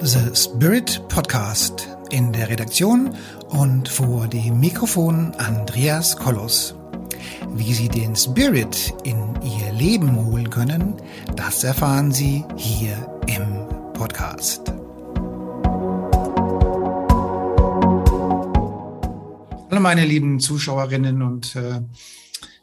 The Spirit Podcast in der Redaktion und vor dem Mikrofon Andreas Kollos. Wie Sie den Spirit in Ihr Leben holen können, das erfahren Sie hier im Podcast. Hallo meine lieben Zuschauerinnen und äh,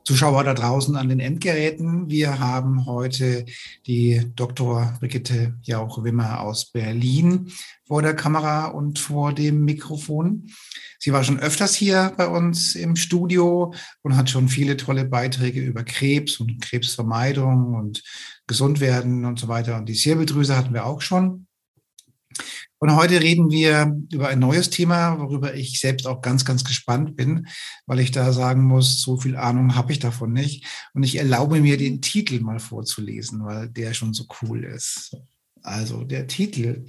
Zuschauer da draußen an den Endgeräten. Wir haben heute die Dr. Brigitte Jauch-Wimmer aus Berlin vor der Kamera und vor dem Mikrofon. Sie war schon öfters hier bei uns im Studio und hat schon viele tolle Beiträge über Krebs und Krebsvermeidung und Gesundwerden und so weiter. Und die Zirbeldrüse hatten wir auch schon. Und heute reden wir über ein neues Thema, worüber ich selbst auch ganz, ganz gespannt bin, weil ich da sagen muss, so viel Ahnung habe ich davon nicht. Und ich erlaube mir, den Titel mal vorzulesen, weil der schon so cool ist. Also der Titel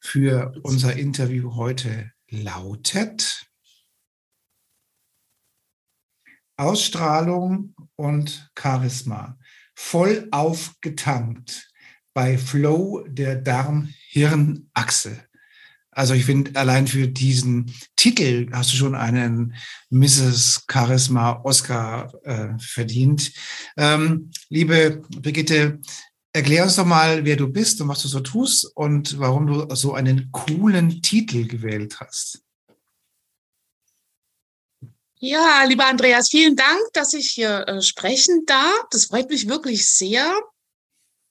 für unser Interview heute lautet Ausstrahlung und Charisma. Voll aufgetankt bei Flow der Darm Hirnachse. Also ich finde, allein für diesen Titel hast du schon einen Mrs. Charisma Oscar äh, verdient. Ähm, liebe Brigitte, erklär uns doch mal, wer du bist und was du so tust und warum du so einen coolen Titel gewählt hast. Ja, lieber Andreas, vielen Dank, dass ich hier äh, sprechen darf. Das freut mich wirklich sehr.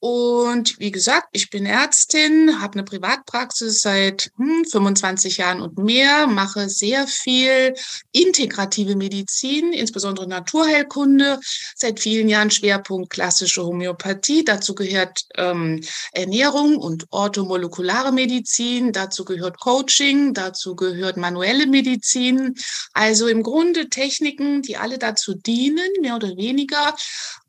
Und wie gesagt, ich bin Ärztin, habe eine Privatpraxis seit hm, 25 Jahren und mehr, mache sehr viel integrative Medizin, insbesondere Naturheilkunde, seit vielen Jahren Schwerpunkt klassische Homöopathie. Dazu gehört ähm, Ernährung und orthomolekulare Medizin, dazu gehört Coaching, dazu gehört manuelle Medizin. Also im Grunde Techniken, die alle dazu dienen, mehr oder weniger,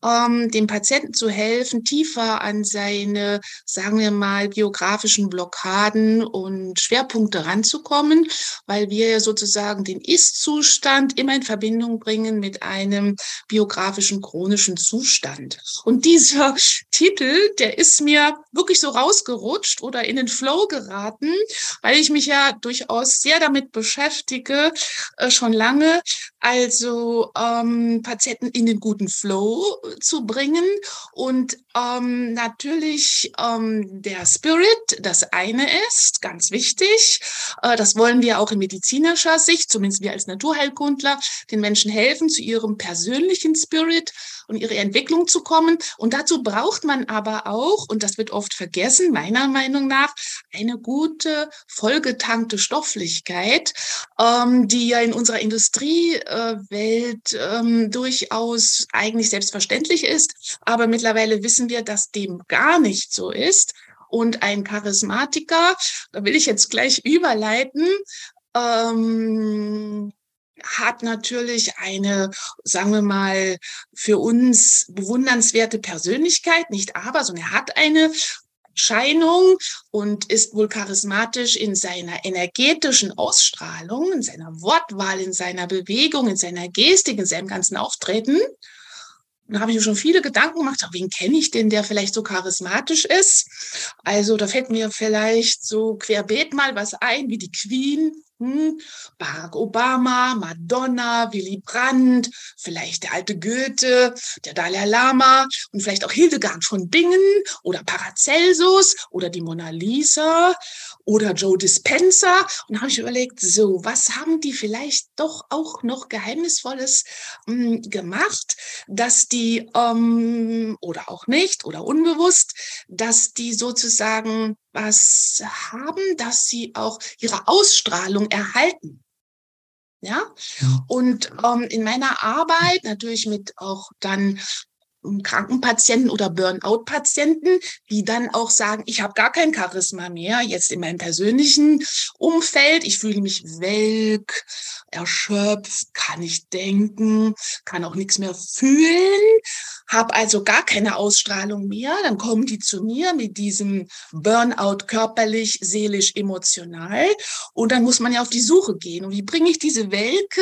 ähm, dem Patienten zu helfen, tiefer an seine, sagen wir mal, geografischen Blockaden und Schwerpunkte ranzukommen, weil wir ja sozusagen den Ist-Zustand immer in Verbindung bringen mit einem biografischen chronischen Zustand. Und dieser Titel, der ist mir wirklich so rausgerutscht oder in den Flow geraten, weil ich mich ja durchaus sehr damit beschäftige, äh, schon lange, also ähm, Patienten in den guten Flow zu bringen und ähm, natürlich ähm, der Spirit das eine ist, ganz wichtig. Äh, das wollen wir auch in medizinischer Sicht, zumindest wir als Naturheilkundler, den Menschen helfen, zu ihrem persönlichen Spirit und ihre Entwicklung zu kommen. Und dazu braucht man aber auch, und das wird oft vergessen, meiner Meinung nach, eine gute, vollgetankte Stofflichkeit, ähm, die ja in unserer Industriewelt äh, ähm, durchaus eigentlich selbstverständlich ist. Aber mittlerweile wissen wir, dass dem gar nicht so ist. Und ein Charismatiker, da will ich jetzt gleich überleiten, ähm, hat natürlich eine, sagen wir mal, für uns bewundernswerte Persönlichkeit, nicht aber, sondern er hat eine Scheinung und ist wohl charismatisch in seiner energetischen Ausstrahlung, in seiner Wortwahl, in seiner Bewegung, in seiner Gestik, in seinem ganzen Auftreten. Da habe ich mir schon viele Gedanken gemacht, wen kenne ich denn, der vielleicht so charismatisch ist? Also da fällt mir vielleicht so querbeet mal was ein, wie die Queen, hm, Barack Obama, Madonna, Willy Brandt, vielleicht der alte Goethe, der Dalai Lama und vielleicht auch Hildegard von Bingen oder Paracelsus oder die Mona Lisa oder Joe Dispenza. Und da habe ich überlegt, so, was haben die vielleicht doch auch noch Geheimnisvolles ähm, gemacht, dass die, ähm, oder auch nicht, oder unbewusst, dass die sozusagen was haben, dass sie auch ihre Ausstrahlung erhalten. Ja, und ähm, in meiner Arbeit natürlich mit auch dann Krankenpatienten oder Burnout-Patienten, die dann auch sagen, ich habe gar kein Charisma mehr, jetzt in meinem persönlichen Umfeld, ich fühle mich welk, erschöpft, kann nicht denken, kann auch nichts mehr fühlen, habe also gar keine Ausstrahlung mehr, dann kommen die zu mir mit diesem Burnout körperlich, seelisch, emotional. Und dann muss man ja auf die Suche gehen. Und wie bringe ich diese Welke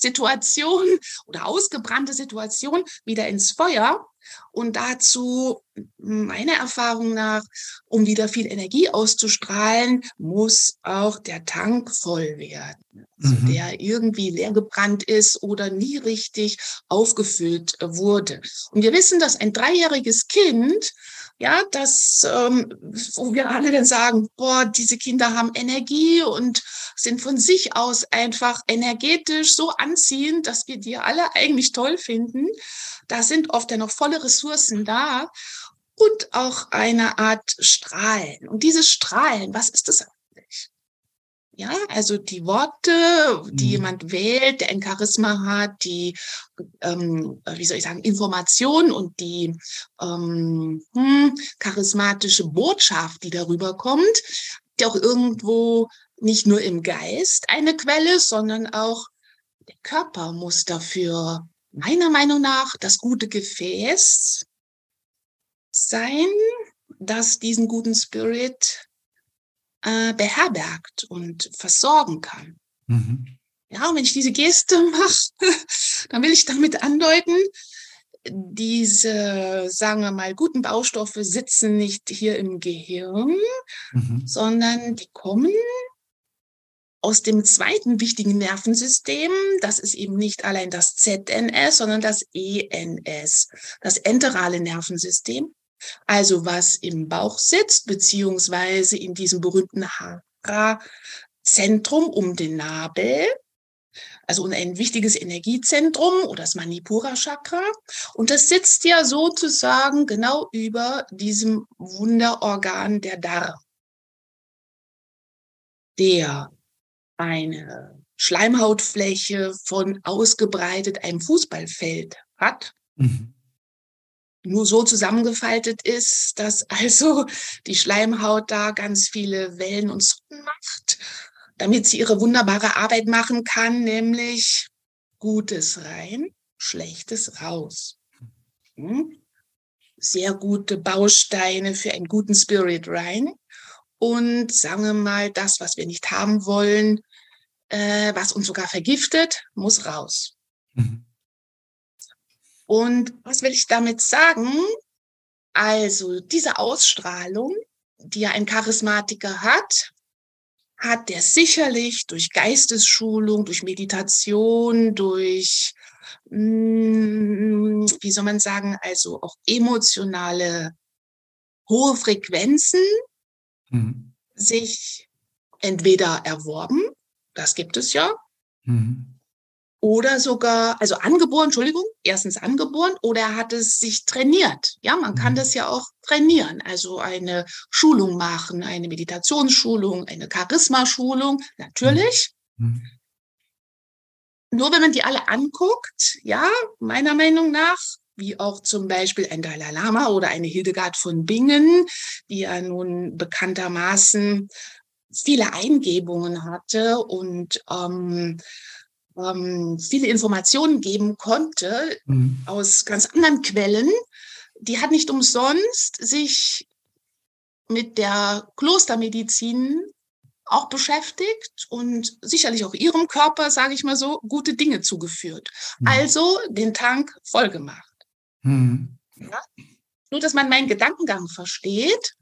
Situation oder ausgebrannte Situation wieder ins Feuer. Und dazu, meiner Erfahrung nach, um wieder viel Energie auszustrahlen, muss auch der Tank voll werden. Also mhm. der irgendwie leer gebrannt ist oder nie richtig aufgefüllt wurde. Und wir wissen, dass ein dreijähriges Kind ja, das, ähm, wo wir alle dann sagen, boah, diese Kinder haben Energie und sind von sich aus einfach energetisch so anziehend, dass wir die alle eigentlich toll finden. Da sind oft ja noch volle Ressourcen da und auch eine Art Strahlen. Und dieses Strahlen, was ist das ja, also die Worte, die mhm. jemand wählt, der ein Charisma hat, die, ähm, wie soll ich sagen, Information und die ähm, hm, charismatische Botschaft, die darüber kommt, die auch irgendwo nicht nur im Geist eine Quelle ist, sondern auch der Körper muss dafür meiner Meinung nach das gute Gefäß sein, das diesen guten Spirit äh, beherbergt und versorgen kann. Mhm. Ja, und wenn ich diese Geste mache, dann will ich damit andeuten, diese, sagen wir mal, guten Baustoffe sitzen nicht hier im Gehirn, mhm. sondern die kommen aus dem zweiten wichtigen Nervensystem. Das ist eben nicht allein das ZNS, sondern das ENS, das enterale Nervensystem. Also was im Bauch sitzt, beziehungsweise in diesem berühmten Hara-Zentrum um den Nabel, also ein wichtiges Energiezentrum oder das Manipura-Chakra. Und das sitzt ja sozusagen genau über diesem Wunderorgan der Darm, der eine Schleimhautfläche von ausgebreitet einem Fußballfeld hat. Mhm nur so zusammengefaltet ist, dass also die Schleimhaut da ganz viele Wellen und Zotten macht, damit sie ihre wunderbare Arbeit machen kann, nämlich Gutes rein, Schlechtes raus. Hm? Sehr gute Bausteine für einen guten Spirit rein und sagen wir mal, das, was wir nicht haben wollen, äh, was uns sogar vergiftet, muss raus. Mhm. Und was will ich damit sagen? Also diese Ausstrahlung, die ja ein Charismatiker hat, hat der sicherlich durch Geistesschulung, durch Meditation, durch, hm, wie soll man sagen, also auch emotionale hohe Frequenzen mhm. sich entweder erworben, das gibt es ja, mhm oder sogar, also angeboren, Entschuldigung, erstens angeboren oder er hat es sich trainiert. Ja, man kann mhm. das ja auch trainieren. Also eine Schulung machen, eine Meditationsschulung, eine Charisma-Schulung, natürlich. Mhm. mhm. Nur wenn man die alle anguckt, ja, meiner Meinung nach, wie auch zum Beispiel ein Dalai Lama oder eine Hildegard von Bingen, die ja nun bekanntermaßen viele Eingebungen hatte und ähm, ähm, viele Informationen geben konnte mhm. aus ganz anderen Quellen. Die hat nicht umsonst sich mit der Klostermedizin auch beschäftigt und sicherlich auch ihrem Körper, sage ich mal so, gute Dinge zugeführt. Mhm. Also den Tank voll gemacht. Mhm. Ja? Nur, dass man meinen Gedankengang versteht.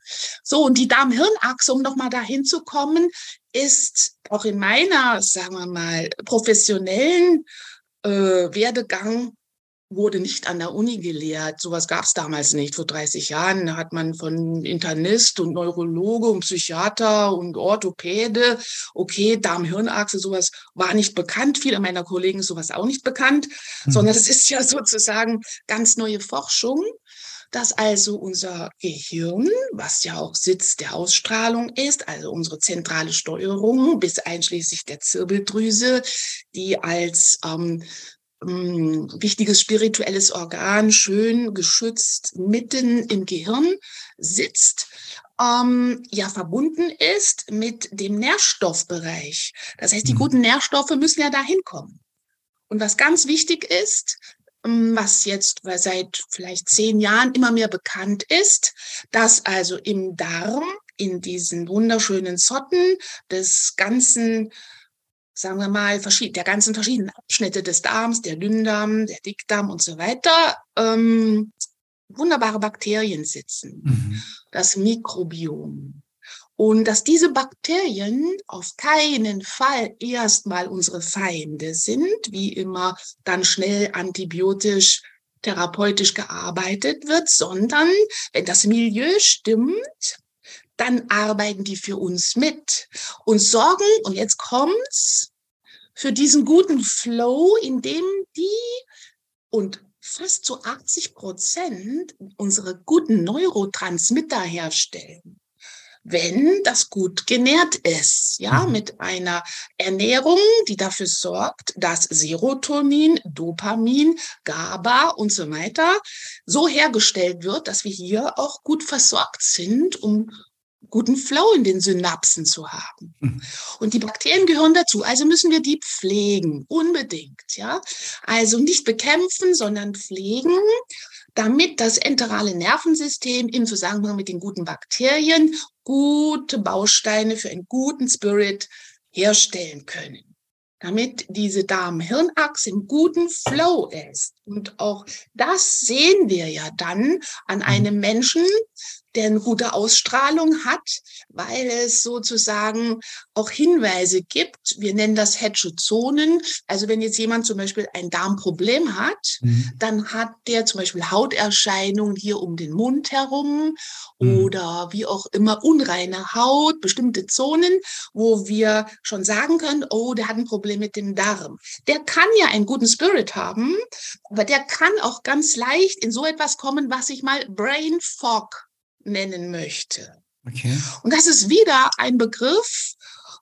So, und die Darm-Hirn-Achse, um nochmal dahin zu kommen, ist auch in meiner, sagen wir mal, professionellen äh, Werdegang wurde nicht an der Uni gelehrt. Sowas gab es damals nicht. Vor 30 Jahren da hat man von Internist und Neurologe und Psychiater und Orthopäde, okay, Darm-Hirnachse, sowas war nicht bekannt. Viele meiner Kollegen sowas auch nicht bekannt, mhm. sondern es ist ja sozusagen ganz neue Forschung dass also unser Gehirn, was ja auch Sitz der Ausstrahlung ist, also unsere zentrale Steuerung bis einschließlich der Zirbeldrüse, die als ähm, ähm, wichtiges spirituelles Organ schön geschützt mitten im Gehirn sitzt, ähm, ja verbunden ist mit dem Nährstoffbereich. Das heißt, die mhm. guten Nährstoffe müssen ja dahin kommen. Und was ganz wichtig ist, was jetzt seit vielleicht zehn Jahren immer mehr bekannt ist, dass also im Darm, in diesen wunderschönen Zotten des ganzen sagen wir mal, der ganzen verschiedenen Abschnitte des Darms, der Dünndarm, der Dickdarm und so weiter, ähm, wunderbare Bakterien sitzen. Mhm. Das Mikrobiom. Und dass diese Bakterien auf keinen Fall erstmal unsere Feinde sind, wie immer dann schnell antibiotisch therapeutisch gearbeitet wird, sondern wenn das Milieu stimmt, dann arbeiten die für uns mit und sorgen, und jetzt kommt's, für diesen guten Flow, in dem die und fast zu 80 Prozent unsere guten Neurotransmitter herstellen wenn das gut genährt ist, ja, mhm. mit einer Ernährung, die dafür sorgt, dass Serotonin, Dopamin, GABA und so weiter so hergestellt wird, dass wir hier auch gut versorgt sind, um guten Flow in den Synapsen zu haben. Mhm. Und die Bakterien gehören dazu, also müssen wir die pflegen, unbedingt, ja. Also nicht bekämpfen, sondern pflegen damit das enterale Nervensystem im Zusammenhang mit den guten Bakterien gute Bausteine für einen guten Spirit herstellen können. Damit diese Darm-Hirn-Achse im guten Flow ist. Und auch das sehen wir ja dann an einem Menschen, der eine gute Ausstrahlung hat, weil es sozusagen auch Hinweise gibt. Wir nennen das Hedgezonen. Also wenn jetzt jemand zum Beispiel ein Darmproblem hat, mhm. dann hat der zum Beispiel Hauterscheinungen hier um den Mund herum mhm. oder wie auch immer unreine Haut, bestimmte Zonen, wo wir schon sagen können, oh, der hat ein Problem mit dem Darm. Der kann ja einen guten Spirit haben, aber der kann auch ganz leicht in so etwas kommen, was ich mal Brain Fog nennen möchte. Okay. Und das ist wieder ein Begriff,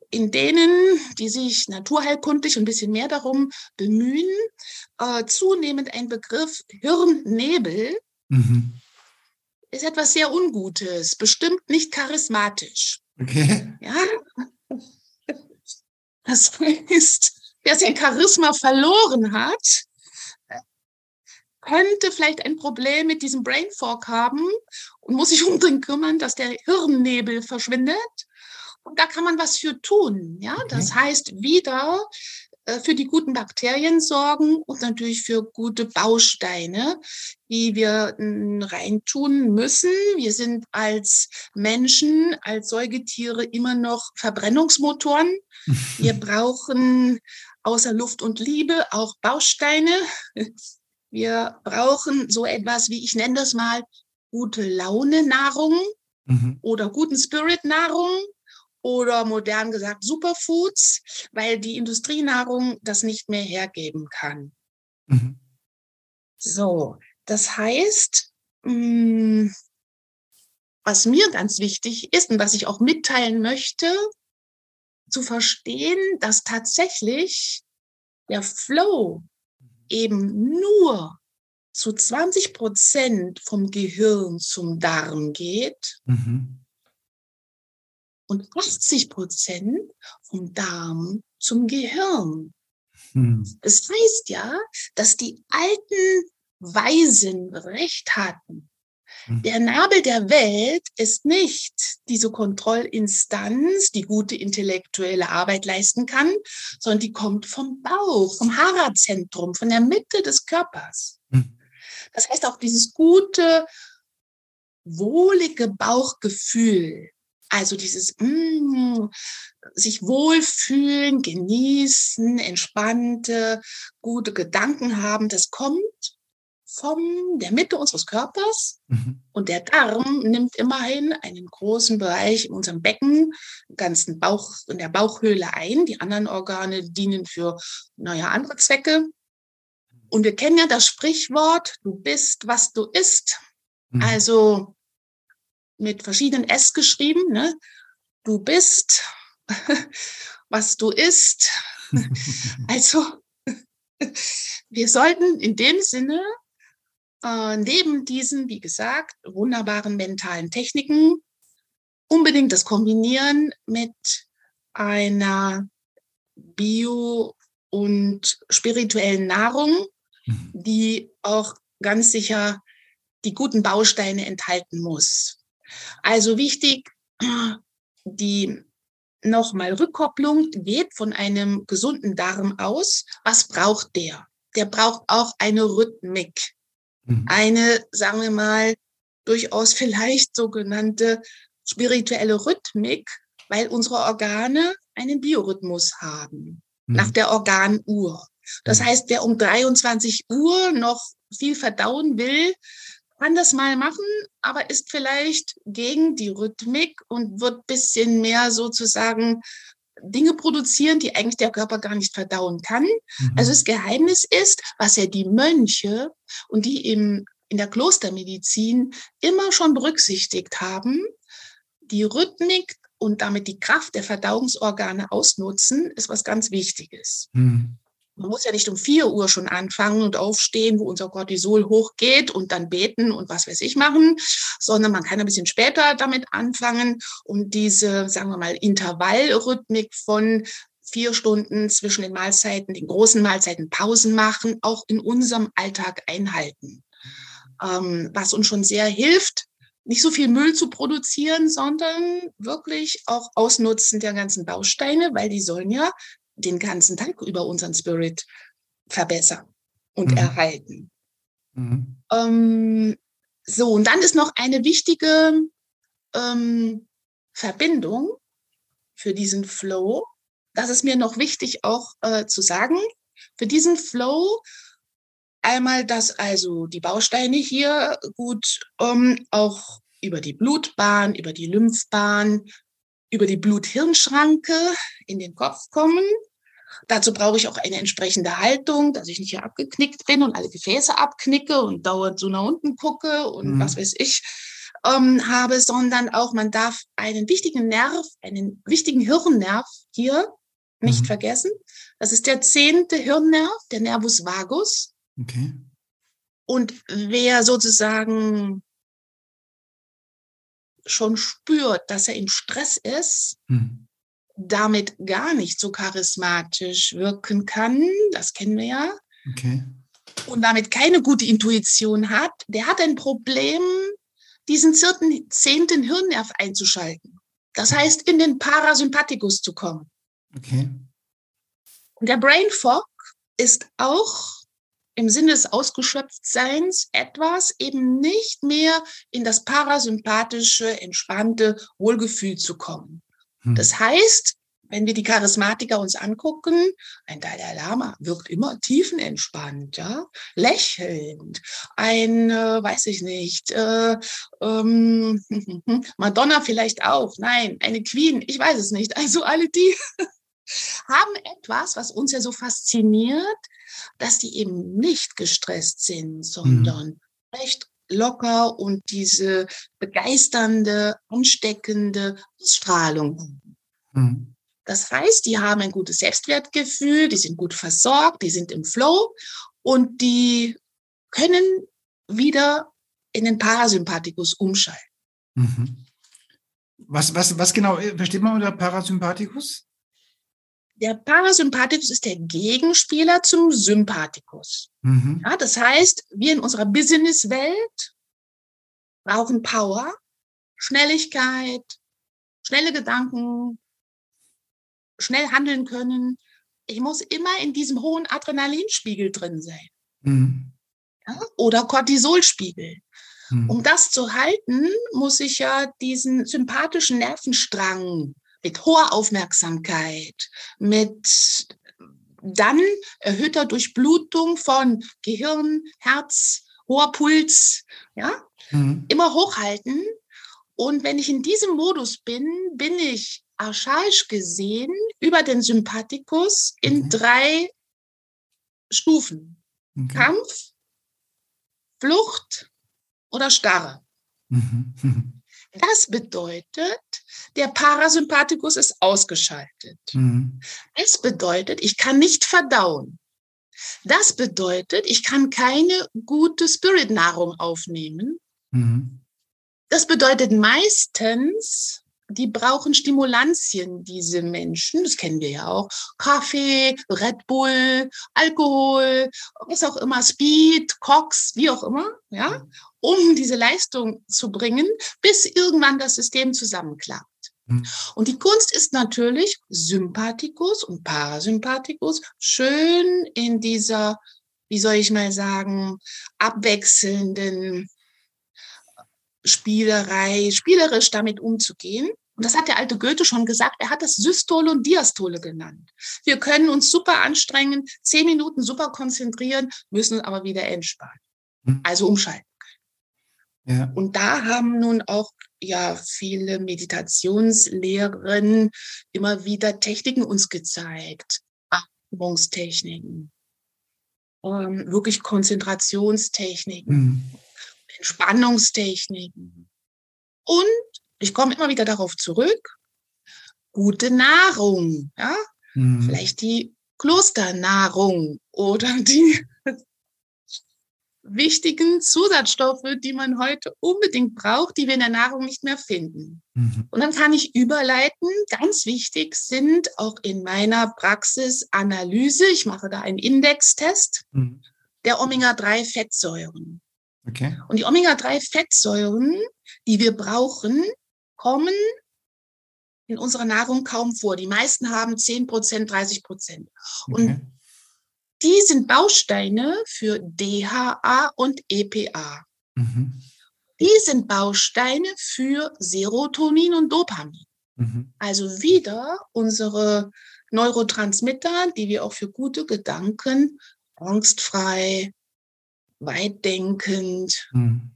in denen, die sich naturheilkundlich ein bisschen mehr darum bemühen, äh, zunehmend ein Begriff Hirnnebel mhm. ist etwas sehr Ungutes, bestimmt nicht charismatisch. Okay. Ja. Das heißt, wer sein Charisma verloren hat, könnte vielleicht ein Problem mit diesem Brain Fog haben und muss sich unbedingt kümmern, dass der Hirnnebel verschwindet. Und da kann man was für tun. Ja, okay. das heißt wieder äh, für die guten Bakterien sorgen und natürlich für gute Bausteine, die wir reintun müssen. Wir sind als Menschen, als Säugetiere immer noch Verbrennungsmotoren. Wir brauchen außer Luft und Liebe auch Bausteine. Wir brauchen so etwas wie, ich nenne das mal, gute Laune Nahrung mhm. oder guten Spirit Nahrung oder modern gesagt Superfoods, weil die Industrienahrung das nicht mehr hergeben kann. Mhm. So, das heißt, mm, was mir ganz wichtig ist und was ich auch mitteilen möchte, zu verstehen, dass tatsächlich der Flow eben nur zu 20 Prozent vom Gehirn zum Darm geht mhm. und 80 Prozent vom Darm zum Gehirn. Mhm. Das heißt ja, dass die alten Weisen recht hatten. Mhm. Der Nabel der Welt ist nicht diese Kontrollinstanz, die gute intellektuelle Arbeit leisten kann, sondern die kommt vom Bauch, vom Hara-Zentrum, von der Mitte des Körpers. Mhm. Das heißt auch dieses gute, wohlige Bauchgefühl, also dieses mm, sich wohlfühlen, genießen, entspannte, gute Gedanken haben, das kommt von der Mitte unseres Körpers mhm. und der Darm nimmt immerhin einen großen Bereich in unserem Becken, ganzen Bauch, in der Bauchhöhle ein. Die anderen Organe dienen für, naja, andere Zwecke. Und wir kennen ja das Sprichwort, du bist, was du isst. Mhm. Also mit verschiedenen S geschrieben, ne? Du bist, was du isst. also wir sollten in dem Sinne äh, neben diesen, wie gesagt, wunderbaren mentalen Techniken unbedingt das kombinieren mit einer bio- und spirituellen Nahrung, Mhm. die auch ganz sicher die guten Bausteine enthalten muss. Also wichtig, die nochmal Rückkopplung geht von einem gesunden Darm aus. Was braucht der? Der braucht auch eine Rhythmik. Mhm. Eine, sagen wir mal, durchaus vielleicht sogenannte spirituelle Rhythmik, weil unsere Organe einen Biorhythmus haben, mhm. nach der Organuhr. Das mhm. heißt, wer um 23 Uhr noch viel verdauen will, kann das mal machen, aber ist vielleicht gegen die Rhythmik und wird bisschen mehr sozusagen Dinge produzieren, die eigentlich der Körper gar nicht verdauen kann. Mhm. Also das Geheimnis ist, was ja die Mönche und die im, in der Klostermedizin immer schon berücksichtigt haben, die Rhythmik und damit die Kraft der Verdauungsorgane ausnutzen, ist was ganz Wichtiges. Mhm. Man muss ja nicht um vier Uhr schon anfangen und aufstehen, wo unser Cortisol hochgeht und dann beten und was weiß ich machen, sondern man kann ein bisschen später damit anfangen und diese, sagen wir mal, Intervallrhythmik von vier Stunden zwischen den Mahlzeiten, den großen Mahlzeiten Pausen machen, auch in unserem Alltag einhalten. Ähm, was uns schon sehr hilft, nicht so viel Müll zu produzieren, sondern wirklich auch Ausnutzen der ganzen Bausteine, weil die sollen ja den ganzen Tag über unseren Spirit verbessern und mhm. erhalten. Mhm. Ähm, so, und dann ist noch eine wichtige ähm, Verbindung für diesen Flow. Das ist mir noch wichtig auch äh, zu sagen. Für diesen Flow einmal, dass also die Bausteine hier gut ähm, auch über die Blutbahn, über die Lymphbahn, über die Blut-Hirn-Schranke in den Kopf kommen. Dazu brauche ich auch eine entsprechende Haltung, dass ich nicht hier abgeknickt bin und alle Gefäße abknicke und dauernd so nach unten gucke und mhm. was weiß ich ähm, habe, sondern auch man darf einen wichtigen Nerv, einen wichtigen Hirnnerv hier nicht mhm. vergessen. Das ist der zehnte Hirnnerv, der Nervus vagus. Okay. Und wer sozusagen schon spürt, dass er im Stress ist, hm. damit gar nicht so charismatisch wirken kann, das kennen wir ja. Okay. Und damit keine gute Intuition hat, der hat ein Problem, diesen zehnten Hirnnerv einzuschalten. Das heißt, in den Parasympathikus zu kommen. Okay. Der Brain Fog ist auch im Sinne des Ausgeschöpftseins etwas eben nicht mehr in das parasympathische, entspannte Wohlgefühl zu kommen. Hm. Das heißt, wenn wir die Charismatiker uns angucken, ein Dalai Lama wirkt immer tiefenentspannt, ja, lächelnd. Ein, äh, weiß ich nicht, äh, ähm, Madonna vielleicht auch. Nein, eine Queen, ich weiß es nicht. Also alle die haben etwas, was uns ja so fasziniert, dass die eben nicht gestresst sind, sondern mhm. recht locker und diese begeisternde, ansteckende Strahlung. Mhm. Das heißt, die haben ein gutes Selbstwertgefühl, die sind gut versorgt, die sind im Flow und die können wieder in den Parasympathikus umschalten. Mhm. Was, was, was genau äh, versteht man unter Parasympathikus? Der Parasympathikus ist der Gegenspieler zum Sympathikus. Mhm. Ja, das heißt, wir in unserer Businesswelt brauchen Power, Schnelligkeit, schnelle Gedanken, schnell handeln können. Ich muss immer in diesem hohen Adrenalinspiegel drin sein. Mhm. Ja, oder Cortisolspiegel. Mhm. Um das zu halten, muss ich ja diesen sympathischen Nervenstrang mit hoher Aufmerksamkeit, mit dann erhöhter Durchblutung von Gehirn, Herz, hoher Puls, ja, mhm. immer hochhalten. Und wenn ich in diesem Modus bin, bin ich archaisch gesehen über den Sympathikus in okay. drei Stufen. Okay. Kampf, Flucht oder Starre. Mhm. Das bedeutet, der Parasympathikus ist ausgeschaltet. Mhm. Das bedeutet, ich kann nicht verdauen. Das bedeutet, ich kann keine gute Spirit-Nahrung aufnehmen. Mhm. Das bedeutet meistens, die brauchen Stimulantien, diese Menschen. Das kennen wir ja auch. Kaffee, Red Bull, Alkohol, was auch immer, Speed, Cox, wie auch immer, ja, um diese Leistung zu bringen, bis irgendwann das System zusammenklappt. Mhm. Und die Kunst ist natürlich Sympathikus und Parasympathikus schön in dieser, wie soll ich mal sagen, abwechselnden Spielerei, spielerisch damit umzugehen. Und das hat der alte Goethe schon gesagt. Er hat das Systole und Diastole genannt. Wir können uns super anstrengen, zehn Minuten super konzentrieren, müssen aber wieder entspannen. Mhm. Also umschalten. Ja. Und da haben nun auch ja viele Meditationslehrerinnen immer wieder Techniken uns gezeigt. Atmungstechniken, ähm, wirklich Konzentrationstechniken, mhm. Entspannungstechniken. Und ich komme immer wieder darauf zurück, gute Nahrung, ja, mhm. vielleicht die Klosternahrung oder die wichtigen Zusatzstoffe, die man heute unbedingt braucht, die wir in der Nahrung nicht mehr finden. Mhm. Und dann kann ich überleiten. Ganz wichtig sind auch in meiner Praxis Analyse, ich mache da einen Indextest mhm. der Omega-3-Fettsäuren. Okay. Und die Omega-3-Fettsäuren, die wir brauchen, kommen in unserer Nahrung kaum vor. Die meisten haben 10 Prozent, 30 Prozent. Und okay. Die sind Bausteine für DHA und EPA. Mhm. Die sind Bausteine für Serotonin und Dopamin. Mhm. Also wieder unsere Neurotransmitter, die wir auch für gute Gedanken, angstfrei, weitdenkend, mhm.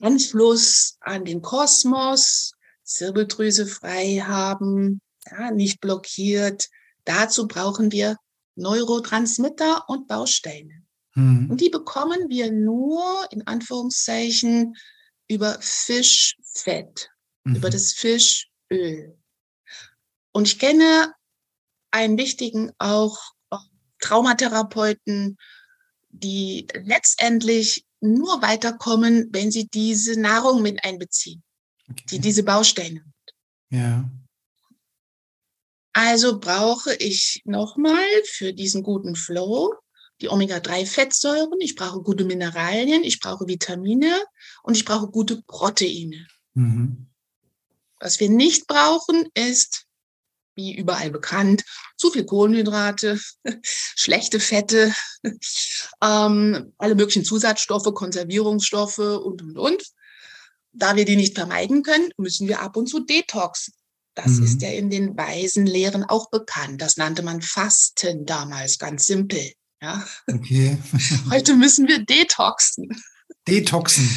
Anschluss an den Kosmos, Zirbeldrüse frei haben, ja, nicht blockiert. Dazu brauchen wir Neurotransmitter und Bausteine. Mhm. Und die bekommen wir nur in Anführungszeichen über Fischfett, mhm. über das Fischöl. Und ich kenne einen wichtigen auch Traumatherapeuten, die letztendlich nur weiterkommen, wenn sie diese Nahrung mit einbeziehen, okay. die diese Bausteine. Ja. Also brauche ich nochmal für diesen guten Flow die Omega-3-Fettsäuren, ich brauche gute Mineralien, ich brauche Vitamine und ich brauche gute Proteine. Mhm. Was wir nicht brauchen, ist, wie überall bekannt, zu viel Kohlenhydrate, schlechte Fette, ähm, alle möglichen Zusatzstoffe, Konservierungsstoffe und, und, und. Da wir die nicht vermeiden können, müssen wir ab und zu detoxen. Das mhm. ist ja in den weisen Lehren auch bekannt. Das nannte man Fasten damals, ganz simpel. Ja. Okay. Heute müssen wir detoxen. Detoxen.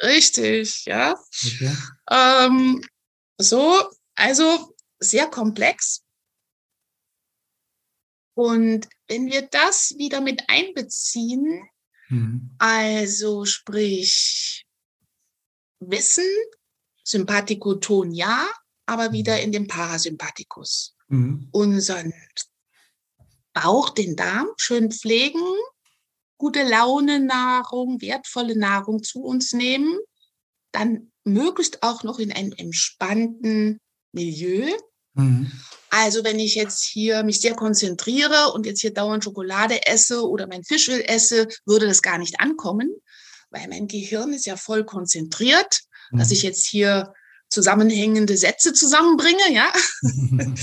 Richtig, ja. Okay. Ähm, so, also sehr komplex. Und wenn wir das wieder mit einbeziehen, mhm. also sprich Wissen, Sympathikoton ja, aber wieder mhm. in den Parasympathikus. Mhm. Unseren Bauch, den Darm schön pflegen, gute Laune Nahrung, wertvolle Nahrung zu uns nehmen, dann möglichst auch noch in einem entspannten Milieu. Mhm. Also wenn ich jetzt hier mich sehr konzentriere und jetzt hier dauernd Schokolade esse oder mein Fischöl esse, würde das gar nicht ankommen, weil mein Gehirn ist ja voll konzentriert, mhm. dass ich jetzt hier zusammenhängende Sätze zusammenbringe, ja.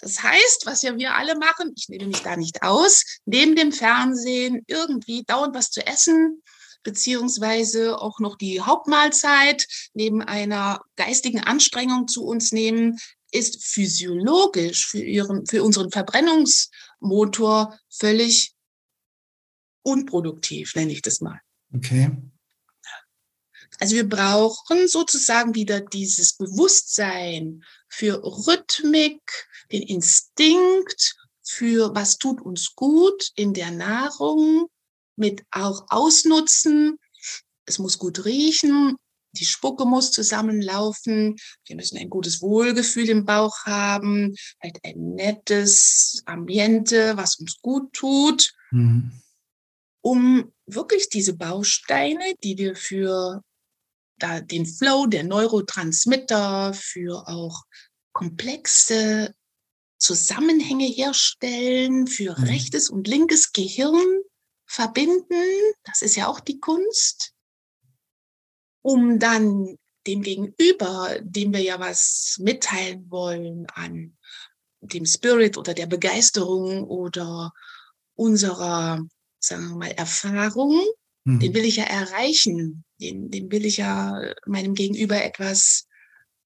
Das heißt, was ja wir alle machen, ich nehme mich da nicht aus, neben dem Fernsehen irgendwie dauernd was zu essen, beziehungsweise auch noch die Hauptmahlzeit neben einer geistigen Anstrengung zu uns nehmen, ist physiologisch für, ihren, für unseren Verbrennungsmotor völlig unproduktiv, nenne ich das mal. Okay. Also wir brauchen sozusagen wieder dieses Bewusstsein für Rhythmik, den Instinkt für was tut uns gut in der Nahrung, mit auch Ausnutzen. Es muss gut riechen, die Spucke muss zusammenlaufen, wir müssen ein gutes Wohlgefühl im Bauch haben, halt ein nettes Ambiente, was uns gut tut, mhm. um wirklich diese Bausteine, die wir für da den Flow der Neurotransmitter für auch komplexe Zusammenhänge herstellen, für mhm. rechtes und linkes Gehirn verbinden. Das ist ja auch die Kunst, um dann dem Gegenüber, dem wir ja was mitteilen wollen an dem Spirit oder der Begeisterung oder unserer, sagen wir mal, Erfahrung, mhm. den will ich ja erreichen, den, den will ich ja meinem Gegenüber etwas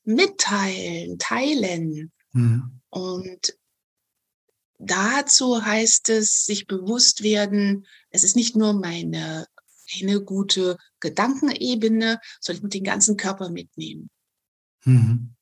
mitteilen, teilen. Mhm. Und dazu heißt es, sich bewusst werden, es ist nicht nur meine eine gute Gedankenebene, sondern ich muss den ganzen Körper mitnehmen. Mhm.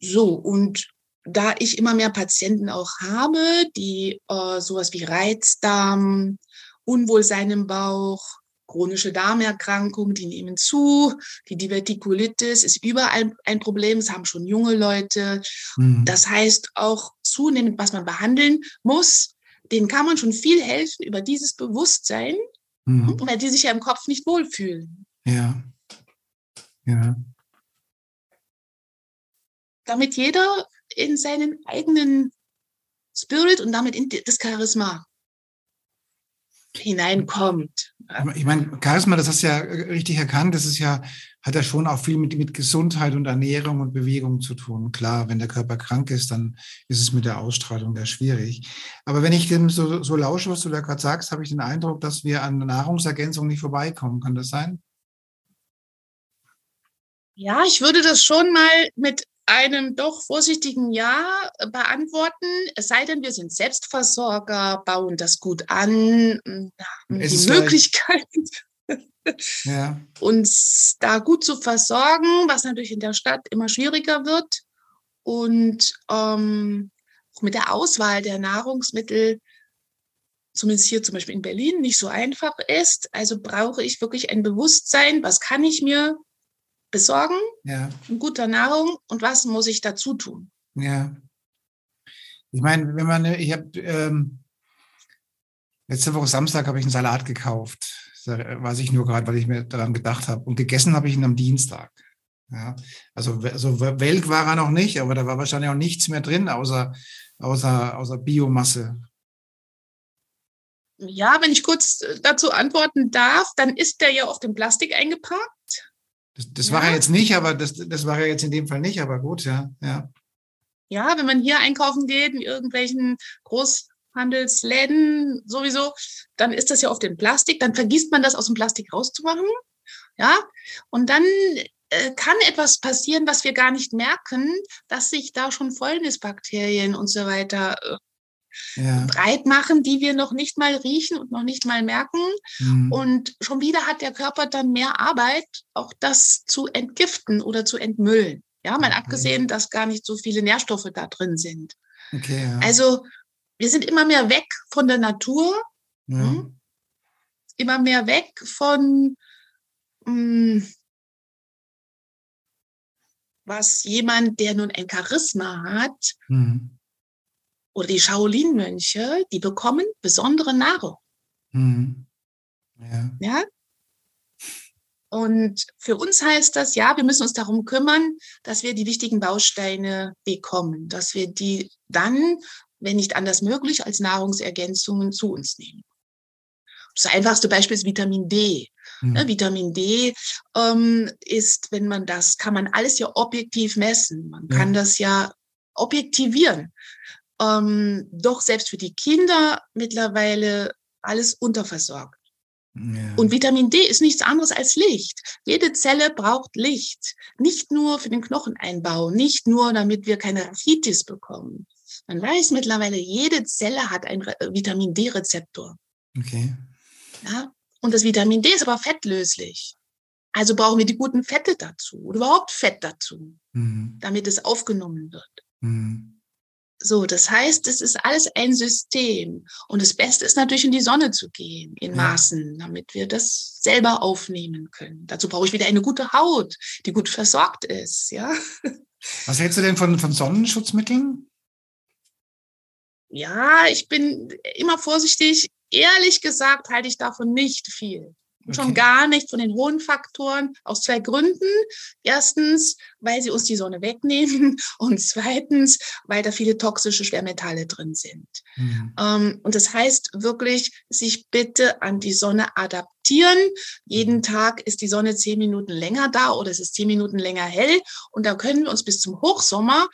So, und da ich immer mehr Patienten auch habe, die äh, sowas wie Reizdarm, Unwohlsein im Bauch, chronische Darmerkrankungen, die nehmen zu, die Divertikulitis ist überall ein Problem, das haben schon junge Leute. Mhm. Das heißt auch zunehmend, was man behandeln muss, denen kann man schon viel helfen über dieses Bewusstsein, mhm. weil die sich ja im Kopf nicht wohlfühlen. Ja. Ja. Damit jeder in seinen eigenen Spirit und damit in das Charisma hineinkommt. Ich meine, Charisma, das hast du ja richtig erkannt, das ist ja, hat ja schon auch viel mit, mit Gesundheit und Ernährung und Bewegung zu tun. Klar, wenn der Körper krank ist, dann ist es mit der Ausstrahlung da schwierig. Aber wenn ich dem so, so lausche, was du da gerade sagst, habe ich den Eindruck, dass wir an Nahrungsergänzung nicht vorbeikommen. Kann das sein? Ja, ich würde das schon mal mit einem doch vorsichtigen Ja beantworten, es sei denn, wir sind Selbstversorger, bauen das gut an, hm, haben die Möglichkeit, ja. uns da gut zu versorgen, was natürlich in der Stadt immer schwieriger wird. Und ähm, auch mit der Auswahl der Nahrungsmittel, zumindest hier zum Beispiel in Berlin, nicht so einfach ist. Also brauche ich wirklich ein Bewusstsein, was kann ich mir besorgen, ja. in guter Nahrung und was muss ich dazu tun? Ja. Ich meine, wenn man, ich habe ähm, letzte Woche Samstag habe ich einen Salat gekauft. Das weiß ich nur gerade, weil ich mir daran gedacht habe. Und gegessen habe ich ihn am Dienstag. Ja, also so welk war er noch nicht, aber da war wahrscheinlich auch nichts mehr drin, außer, außer, außer Biomasse. Ja, wenn ich kurz äh, dazu antworten darf, dann ist der ja auf dem Plastik eingepackt. Das, das ja. war er jetzt nicht, aber das, das war er jetzt in dem Fall nicht, aber gut, ja, ja. Ja, wenn man hier einkaufen geht, in irgendwelchen Großhandelsläden sowieso, dann ist das ja auf dem Plastik, dann vergisst man das aus dem Plastik rauszumachen. Ja, und dann äh, kann etwas passieren, was wir gar nicht merken, dass sich da schon Fäulnisbakterien und so weiter äh, ja. breit machen, die wir noch nicht mal riechen und noch nicht mal merken. Mhm. Und schon wieder hat der Körper dann mehr Arbeit, auch das zu entgiften oder zu entmüllen. Ja, mal okay. abgesehen, dass gar nicht so viele Nährstoffe da drin sind. Okay, ja. Also wir sind immer mehr weg von der Natur, ja. hm? immer mehr weg von mh, hm, was jemand, der nun ein Charisma hat, mhm oder die Shaolin-Mönche, die bekommen besondere Nahrung. Mhm. Ja. ja. Und für uns heißt das, ja, wir müssen uns darum kümmern, dass wir die wichtigen Bausteine bekommen, dass wir die dann, wenn nicht anders möglich, als Nahrungsergänzungen zu uns nehmen. Das einfachste Beispiel ist Vitamin D. Mhm. Ne, Vitamin D ähm, ist, wenn man das, kann man alles ja objektiv messen. Man kann ja. das ja objektivieren ähm, doch selbst für die Kinder mittlerweile alles unterversorgt. Ja. Und Vitamin D ist nichts anderes als Licht. Jede Zelle braucht Licht. Nicht nur für den Knocheneinbau, nicht nur, damit wir keine Rachitis bekommen. Man weiß mittlerweile, jede Zelle hat einen Vitamin D-Rezeptor. Okay. Ja? Und das Vitamin D ist aber fettlöslich. Also brauchen wir die guten Fette dazu oder überhaupt Fett dazu, mhm. damit es aufgenommen wird. Mhm. So, das heißt, es ist alles ein System. Und das Beste ist natürlich in die Sonne zu gehen, in Maßen, damit wir das selber aufnehmen können. Dazu brauche ich wieder eine gute Haut, die gut versorgt ist, ja. Was hältst du denn von, von Sonnenschutzmitteln? Ja, ich bin immer vorsichtig. Ehrlich gesagt halte ich davon nicht viel. Okay. Schon gar nicht von den hohen Faktoren aus zwei Gründen. Erstens, weil sie uns die Sonne wegnehmen und zweitens, weil da viele toxische Schwermetalle drin sind. Mhm. Ähm, und das heißt wirklich, sich bitte an die Sonne adaptieren. Jeden mhm. Tag ist die Sonne zehn Minuten länger da oder es ist zehn Minuten länger hell und da können wir uns bis zum Hochsommer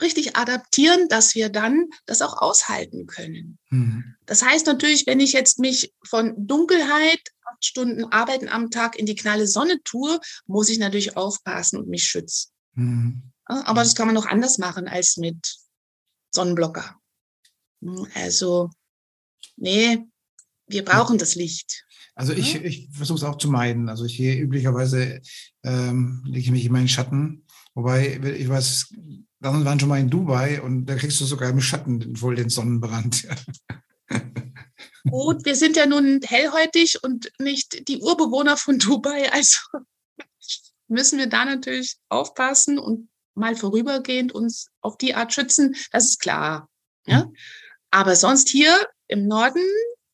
richtig adaptieren, dass wir dann das auch aushalten können. Mhm. Das heißt natürlich, wenn ich jetzt mich von Dunkelheit, acht Stunden Arbeiten am Tag in die knalle Sonne tue, muss ich natürlich aufpassen und mich schützen. Mhm. Aber das kann man noch anders machen als mit Sonnenblocker. Hm, also, nee, wir brauchen das Licht. Also ich, ich versuche es auch zu meiden. Also ich hier üblicherweise ähm, lege ich mich in meinen Schatten. Wobei, ich weiß, dann waren schon mal in Dubai und da kriegst du sogar im Schatten voll den Sonnenbrand. Gut, wir sind ja nun hellhäutig und nicht die Urbewohner von Dubai, also müssen wir da natürlich aufpassen und mal vorübergehend uns auf die Art schützen, das ist klar. Ja? Mhm. Aber sonst hier im Norden,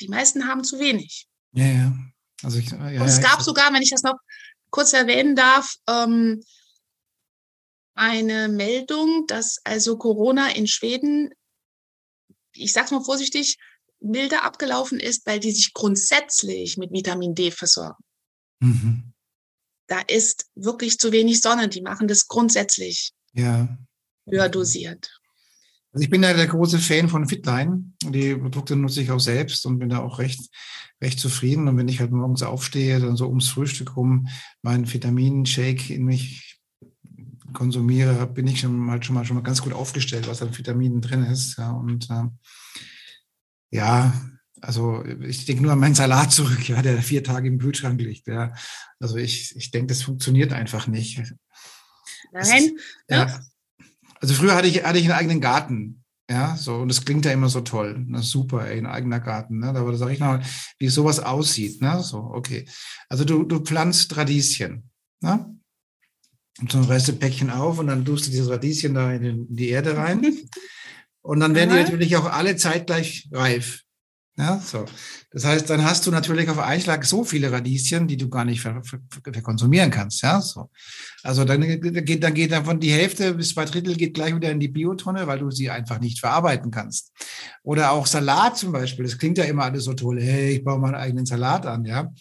die meisten haben zu wenig. Ja, ja. Also ich, ja, und es gab sogar, wenn ich das noch kurz erwähnen darf, ähm, eine Meldung, dass also Corona in Schweden, ich sag's mal vorsichtig, milder abgelaufen ist, weil die sich grundsätzlich mit Vitamin D versorgen. Mhm. Da ist wirklich zu wenig Sonne. Die machen das grundsätzlich ja. höher dosiert. Also ich bin ja der große Fan von Fitline. Die Produkte nutze ich auch selbst und bin da auch recht, recht zufrieden. Und wenn ich halt morgens aufstehe, dann so ums Frühstück rum meinen Vitaminshake in mich konsumiere, bin ich schon mal, schon mal, schon mal ganz gut aufgestellt, was an Vitaminen drin ist. Ja, und äh, ja, also ich denke nur an meinen Salat zurück, ja, der vier Tage im Kühlschrank liegt. Ja. Also ich, ich denke, das funktioniert einfach nicht. Nein. Ist, ja. Also früher hatte ich, hatte ich einen eigenen Garten. Ja, so, und das klingt ja immer so toll. Na, super, ey, ein eigener Garten. Ne? Aber da sage ich mal, wie sowas aussieht. Ne? So, okay. Also du, du pflanzt Radieschen. Ne? und so ein Restepäckchen auf und dann tust du diese Radieschen da in die Erde rein. Und dann werden die natürlich auch alle zeitgleich reif. Ja, so. Das heißt, dann hast du natürlich auf einen Schlag so viele Radieschen, die du gar nicht verkonsumieren kannst. Ja, so. Also dann geht, dann geht davon die Hälfte bis zwei Drittel geht gleich wieder in die Biotonne, weil du sie einfach nicht verarbeiten kannst. Oder auch Salat zum Beispiel. Das klingt ja immer alles so toll. Hey, ich baue meinen eigenen Salat an. Ja,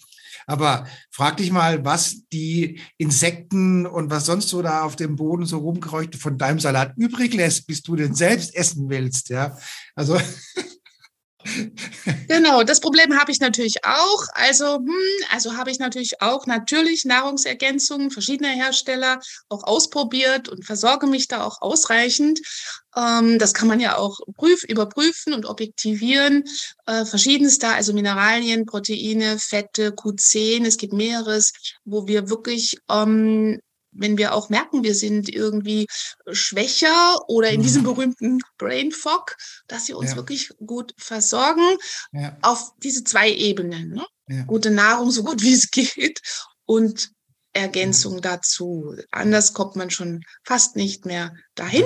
aber frag dich mal, was die Insekten und was sonst so da auf dem Boden so rumkreucht von deinem Salat übrig lässt, bis du den selbst essen willst. Ja, also Genau, das Problem habe ich natürlich auch. Also, hm, also habe ich natürlich auch natürlich Nahrungsergänzungen verschiedener Hersteller auch ausprobiert und versorge mich da auch ausreichend. Ähm, das kann man ja auch prüf, überprüfen und objektivieren. Äh, verschiedenste, also Mineralien, Proteine, Fette, Q10. Es gibt mehreres, wo wir wirklich ähm, wenn wir auch merken, wir sind irgendwie schwächer oder in diesem mhm. berühmten Brain Fog, dass sie uns ja. wirklich gut versorgen ja. auf diese zwei Ebenen. Ne? Ja. Gute Nahrung, so gut wie es geht und Ergänzung dazu. Anders kommt man schon fast nicht mehr dahin.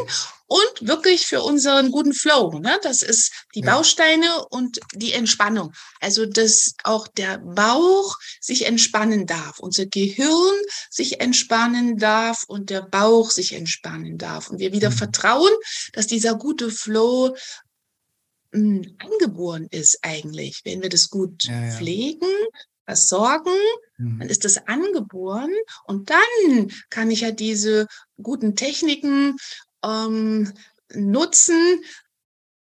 Und wirklich für unseren guten Flow. Ne? Das ist die ja. Bausteine und die Entspannung. Also, dass auch der Bauch sich entspannen darf, unser Gehirn sich entspannen darf und der Bauch sich entspannen darf. Und wir wieder mhm. vertrauen, dass dieser gute Flow mh, hm, angeboren ist eigentlich, wenn wir das gut ja, ja. pflegen versorgen, mhm. dann ist das angeboren und dann kann ich ja diese guten Techniken ähm, nutzen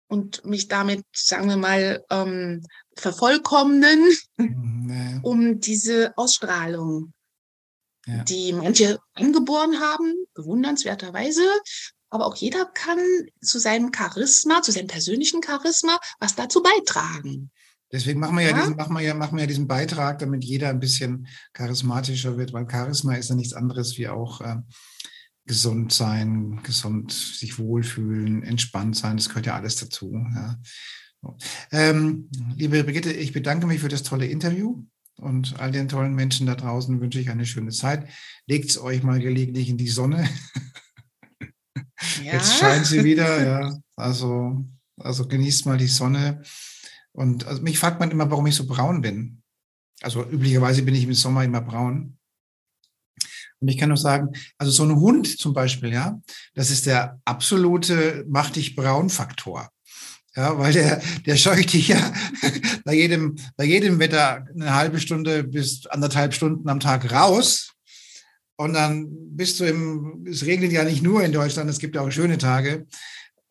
und mich damit, sagen wir mal, ähm, vervollkommnen, mhm. um diese Ausstrahlung, ja. die manche angeboren haben, bewundernswerterweise, aber auch jeder kann zu seinem Charisma, zu seinem persönlichen Charisma was dazu beitragen. Deswegen machen wir ja, ja, diesen, machen wir ja, machen wir ja diesen Beitrag, damit jeder ein bisschen charismatischer wird, weil Charisma ist ja nichts anderes wie auch äh, gesund sein, gesund sich wohlfühlen, entspannt sein. Das gehört ja alles dazu. Ja. Ähm, liebe Brigitte, ich bedanke mich für das tolle Interview und all den tollen Menschen da draußen wünsche ich eine schöne Zeit. Legt es euch mal gelegentlich in die Sonne. Ja. Jetzt scheint sie wieder, ja. Also, also genießt mal die Sonne. Und also mich fragt man immer, warum ich so braun bin. Also üblicherweise bin ich im Sommer immer braun. Und ich kann nur sagen, also so ein Hund zum Beispiel, ja, das ist der absolute Mach dich braun Faktor. Ja, weil der, der scheucht dich ja bei jedem, bei jedem Wetter eine halbe Stunde bis anderthalb Stunden am Tag raus. Und dann bist du im, es regnet ja nicht nur in Deutschland, es gibt ja auch schöne Tage.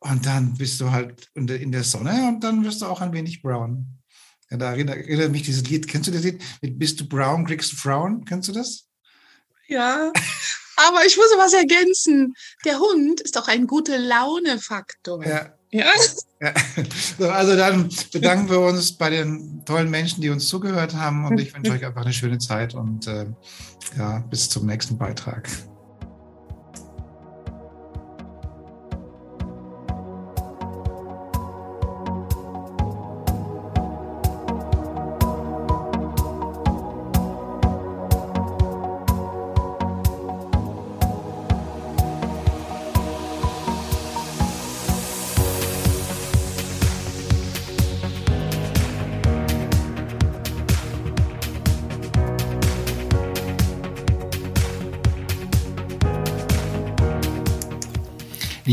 Und dann bist du halt in der Sonne und dann wirst du auch ein wenig brown. Ja, da erinnert, erinnert mich dieses Lied. Kennst du das Lied mit Bist du brown, kriegst du Frauen? Kennst du das? Ja, aber ich muss was ergänzen. Der Hund ist auch ein gute Laune-Faktor. Ja. Ja. ja. So, also dann bedanken wir uns bei den tollen Menschen, die uns zugehört haben und ich wünsche euch einfach eine schöne Zeit und äh, ja, bis zum nächsten Beitrag.